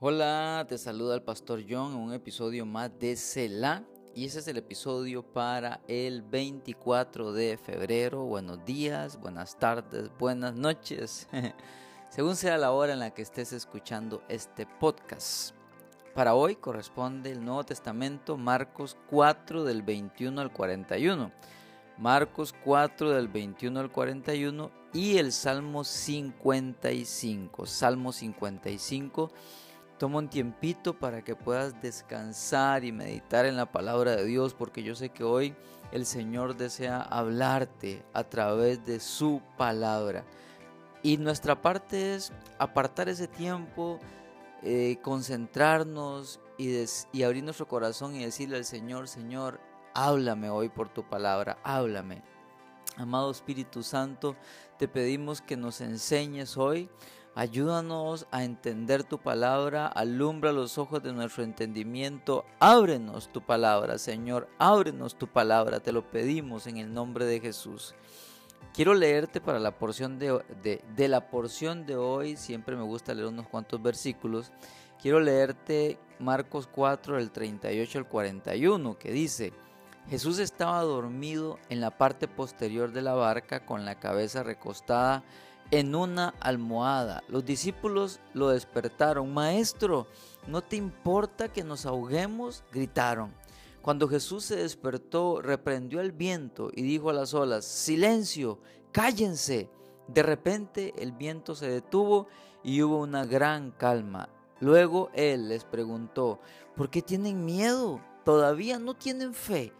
Hola, te saluda el pastor John en un episodio más de Selah y ese es el episodio para el 24 de febrero. Buenos días, buenas tardes, buenas noches, según sea la hora en la que estés escuchando este podcast. Para hoy corresponde el Nuevo Testamento, Marcos 4 del 21 al 41. Marcos 4 del 21 al 41 y el Salmo 55. Salmo 55. Toma un tiempito para que puedas descansar y meditar en la palabra de Dios, porque yo sé que hoy el Señor desea hablarte a través de su palabra. Y nuestra parte es apartar ese tiempo, eh, concentrarnos y, y abrir nuestro corazón y decirle al Señor, Señor, háblame hoy por tu palabra, háblame. Amado Espíritu Santo, te pedimos que nos enseñes hoy. Ayúdanos a entender tu palabra, alumbra los ojos de nuestro entendimiento, ábrenos tu palabra, Señor, ábrenos tu palabra, te lo pedimos en el nombre de Jesús. Quiero leerte para la porción de, de, la porción de hoy, siempre me gusta leer unos cuantos versículos. Quiero leerte Marcos 4, del 38 al 41, que dice, Jesús estaba dormido en la parte posterior de la barca con la cabeza recostada en una almohada. Los discípulos lo despertaron. Maestro, ¿no te importa que nos ahoguemos? gritaron. Cuando Jesús se despertó, reprendió el viento y dijo a las olas, Silencio, cállense. De repente el viento se detuvo y hubo una gran calma. Luego él les preguntó, ¿por qué tienen miedo? ¿Todavía no tienen fe?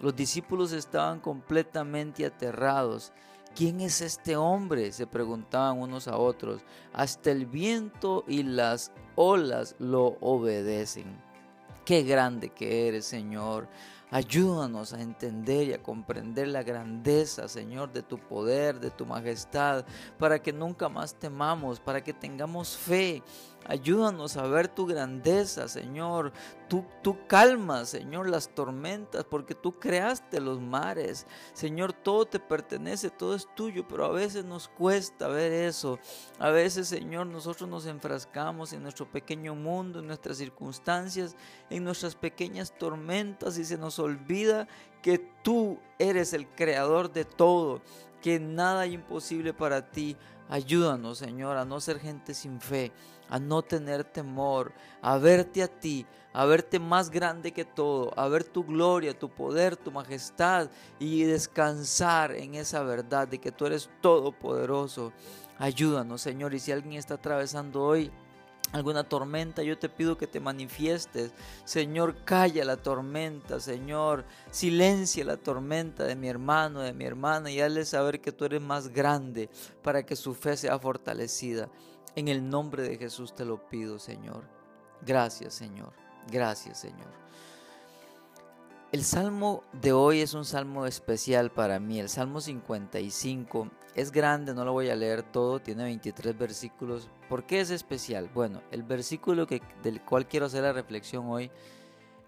Los discípulos estaban completamente aterrados. ¿Quién es este hombre? se preguntaban unos a otros. Hasta el viento y las olas lo obedecen. Qué grande que eres, Señor. Ayúdanos a entender y a comprender la grandeza, Señor, de tu poder, de tu majestad, para que nunca más temamos, para que tengamos fe. Ayúdanos a ver tu grandeza, Señor. Tú, calmas, Señor, las tormentas, porque tú creaste los mares. Señor, todo te pertenece, todo es tuyo, pero a veces nos cuesta ver eso. A veces, Señor, nosotros nos enfrascamos en nuestro pequeño mundo, en nuestras circunstancias, en nuestras pequeñas tormentas y se nos olvida que tú eres el creador de todo, que nada hay imposible para ti. Ayúdanos, Señor, a no ser gente sin fe, a no tener temor, a verte a ti, a verte más grande que todo, a ver tu gloria, tu poder, tu majestad y descansar en esa verdad de que tú eres todopoderoso. Ayúdanos, Señor, y si alguien está atravesando hoy alguna tormenta, yo te pido que te manifiestes. Señor, calla la tormenta, Señor, silencia la tormenta de mi hermano, de mi hermana y hazle saber que tú eres más grande para que su fe sea fortalecida. En el nombre de Jesús te lo pido, Señor. Gracias, Señor. Gracias, Señor. El salmo de hoy es un salmo especial para mí, el Salmo 55. Es grande, no lo voy a leer todo, tiene 23 versículos. ¿Por qué es especial? Bueno, el versículo que, del cual quiero hacer la reflexión hoy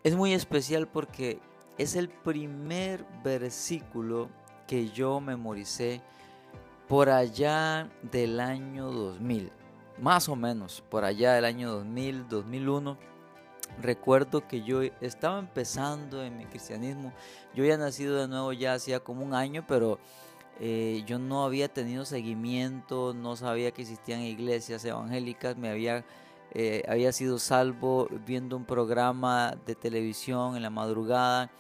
es muy especial porque es el primer versículo que yo memoricé por allá del año 2000, más o menos, por allá del año 2000, 2001 Recuerdo que yo estaba empezando en mi cristianismo. Yo había nacido de nuevo ya hacía como un año, pero eh, yo no había tenido seguimiento, no sabía que existían iglesias evangélicas, me había, eh, había sido salvo viendo un programa de televisión en la madrugada,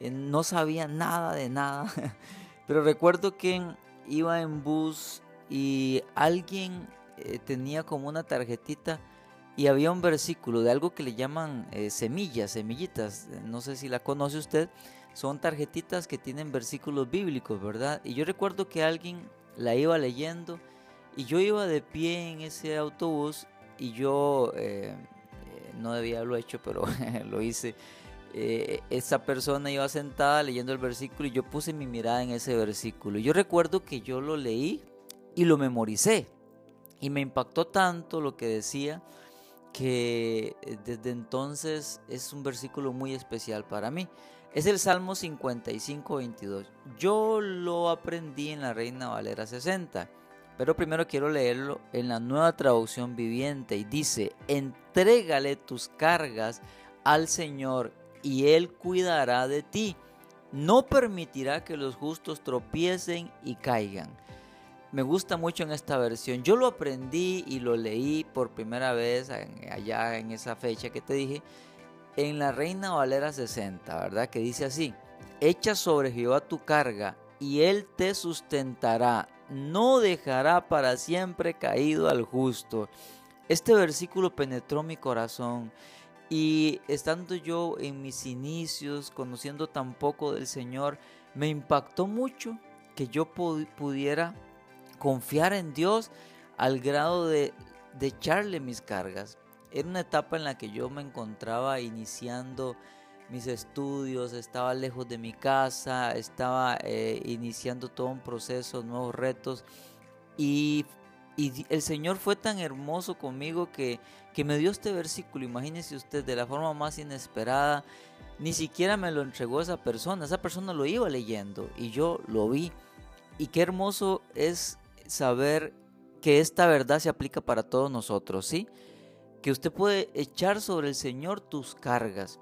eh, no sabía nada de nada, pero recuerdo que iba en bus y alguien tenía como una tarjetita y había un versículo de algo que le llaman eh, semillas, semillitas, no sé si la conoce usted, son tarjetitas que tienen versículos bíblicos, ¿verdad? Y yo recuerdo que alguien la iba leyendo y yo iba de pie en ese autobús y yo eh, eh, no debía haberlo hecho, pero lo hice. esa persona iba sentada leyendo el versículo y yo puse mi mirada en ese versículo. Yo recuerdo que yo lo leí y lo memoricé. Y me impactó tanto lo que decía que eh, desde entonces es un versículo muy especial para mí. Es el Salmo 55, 22. Yo lo aprendí en la Reina Valera 60, Pero primero quiero leerlo en la nueva traducción viviente y dice, entrégale tus cargas al Señor y Él cuidará de ti. No permitirá que los justos tropiecen y caigan. Me gusta mucho en esta versión. Yo lo aprendí y lo leí por primera vez allá en esa fecha que te dije en la Reina Valera 60, ¿verdad? Que dice así, echa sobre Jehová tu carga y él te sustentará, no dejará para siempre caído al justo. Este versículo penetró mi corazón y estando yo en mis inicios, conociendo tan poco del Señor, me impactó mucho que yo pudiera confiar en Dios al grado de, de echarle mis cargas. Era una etapa en la que yo me encontraba iniciando mis estudios, estaba lejos de mi casa, estaba eh, iniciando todo un proceso, nuevos retos. Y, el Señor fue tan hermoso conmigo que, que me dio este versículo. Imagínese usted, de la forma más inesperada, ni siquiera me lo entregó esa persona. Esa persona lo iba leyendo y yo lo vi. Y qué hermoso es saber que esta verdad se aplica para todos nosotros, ¿sí? que usted puede echar sobre el Señor tus cargas.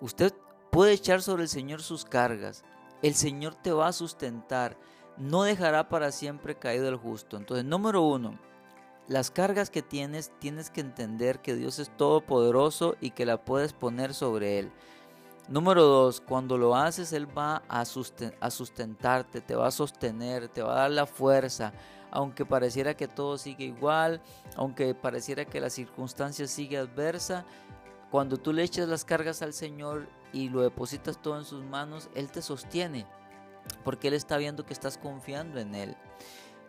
Usted puede echar sobre el Señor sus cargas. El Señor te va a sustentar. No dejará para siempre caído el justo. Entonces, número uno, las cargas que tienes, tienes que entender que Dios es todopoderoso y que la puedes poner sobre Él. Número dos, cuando lo haces, Él va a sustentarte, te va a sostener, te va a dar la fuerza aunque pareciera que todo sigue igual, aunque pareciera que la circunstancia sigue adversa, cuando tú le echas las cargas al Señor y lo depositas todo en sus manos, Él te sostiene, porque Él está viendo que estás confiando en Él.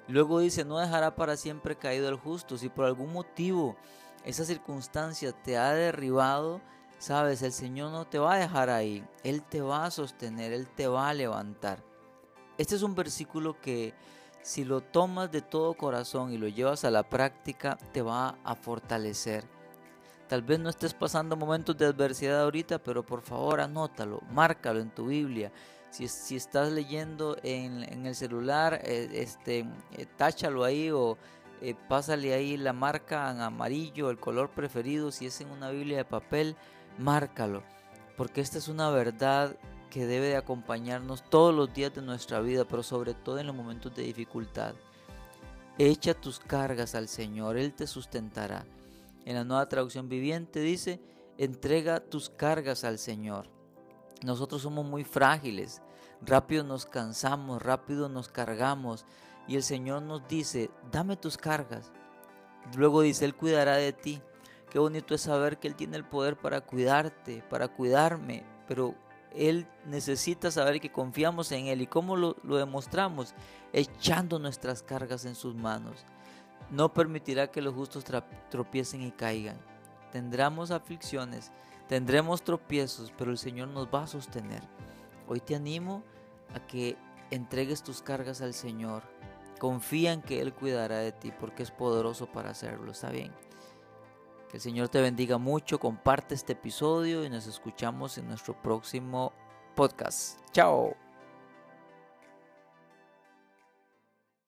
Luego dice, no dejará para siempre caído el justo. Si por algún motivo esa circunstancia te ha derribado, sabes, el Señor no te va a dejar ahí. Él te va a sostener, Él te va a levantar. Este es un versículo que si lo tomas de todo corazón y lo llevas a la práctica, te va a fortalecer. Tal vez no estés pasando momentos de adversidad ahorita, pero por favor anótalo, márcalo en tu Biblia. Si, si estás leyendo en, el celular, eh, este, eh, táchalo ahí o eh, pásale ahí la marca en amarillo, el color preferido. Si es en una Biblia de papel, márcalo. Porque esta es una verdad que debe de acompañarnos todos los días de nuestra vida, pero sobre todo en los momentos de dificultad. Echa tus cargas al Señor, Él te sustentará. En la nueva traducción viviente dice, entrega tus cargas al Señor. Nosotros somos muy frágiles, rápido nos cansamos, rápido nos cargamos y el Señor nos dice, dame tus cargas. Luego dice, Él cuidará de ti. Qué bonito es saber que Él tiene el poder para cuidarte, para cuidarme, pero él necesita saber que confiamos en Él. ¿Y cómo lo, demostramos? Echando nuestras cargas en sus manos. No permitirá que los justos tropiecen y caigan. Tendremos aflicciones, tendremos tropiezos, pero el Señor nos va a sostener. Hoy te animo a que entregues tus cargas al Señor. Confía en que Él cuidará de ti porque es poderoso para hacerlo. ¿Está bien? Que el Señor te bendiga mucho, comparte este episodio y nos escuchamos en nuestro próximo podcast. Chao.